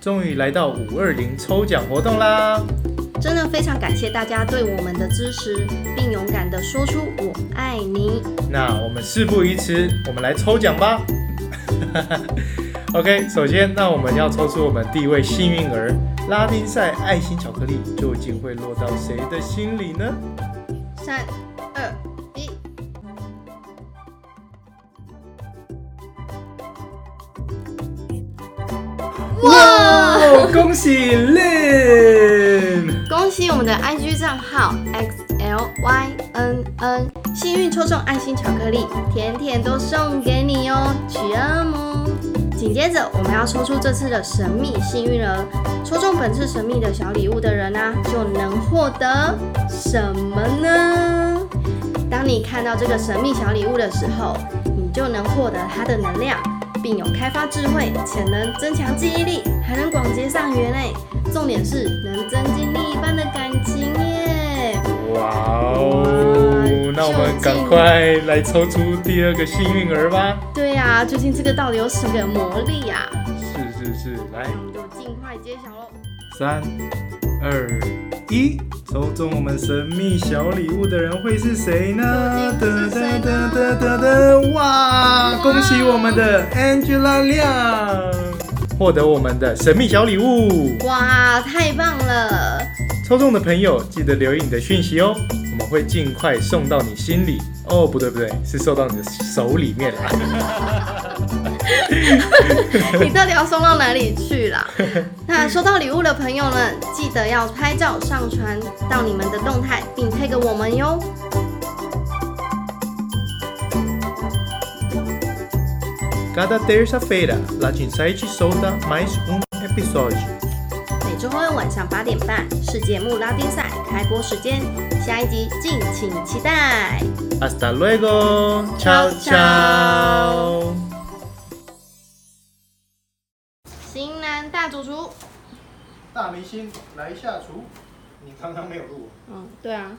终于来到五二零抽奖活动啦！真的非常感谢大家对我们的支持，并勇敢的说出我爱你。那我们事不宜迟，我们来抽奖吧。OK，首先，那我们要抽出我们第一位幸运儿，拉丁赛爱心巧克力究竟会落到谁的心里呢？三。哇！恭喜 l n 恭喜我们的 IG 账号 X L Y N N 幸运抽中爱心巧克力，甜甜都送给你哦，取二萌。紧接着我们要抽出这次的神秘幸运儿，抽中本次神秘的小礼物的人呢，就能获得什么呢？当你看到这个神秘小礼物的时候，你就能获得它的能量。并有开发智慧，且能增强记忆力，还能广结善缘嘞。重点是能增进另一半的感情耶。哇哦，那我们赶快来抽出第二个幸运儿吧。对呀，最近这个到底有什么魔力啊？是是是，来，那就尽快揭晓喽。三、二、一，抽中我们神秘小礼物的人会是谁呢？恭喜我们的 Angela 亮获得我们的神秘小礼物！哇，太棒了！抽中的朋友记得留意你的讯息哦，我们会尽快送到你心里。哦，不对不对，是送到你的手里面。哈 你到底要送到哪里去啦？那收到礼物的朋友们，记得要拍照上传到你们的动态，并配给我们哟。cada terça-feira, Latin Sight solta mais um episódio. 每週五晚上八點半是節目《拉丁賽》開播時間，下一集盡請期待。Hasta luego, chao chao. 新南大主廚。大明星來下廚，你剛剛沒有錄。嗯，對啊。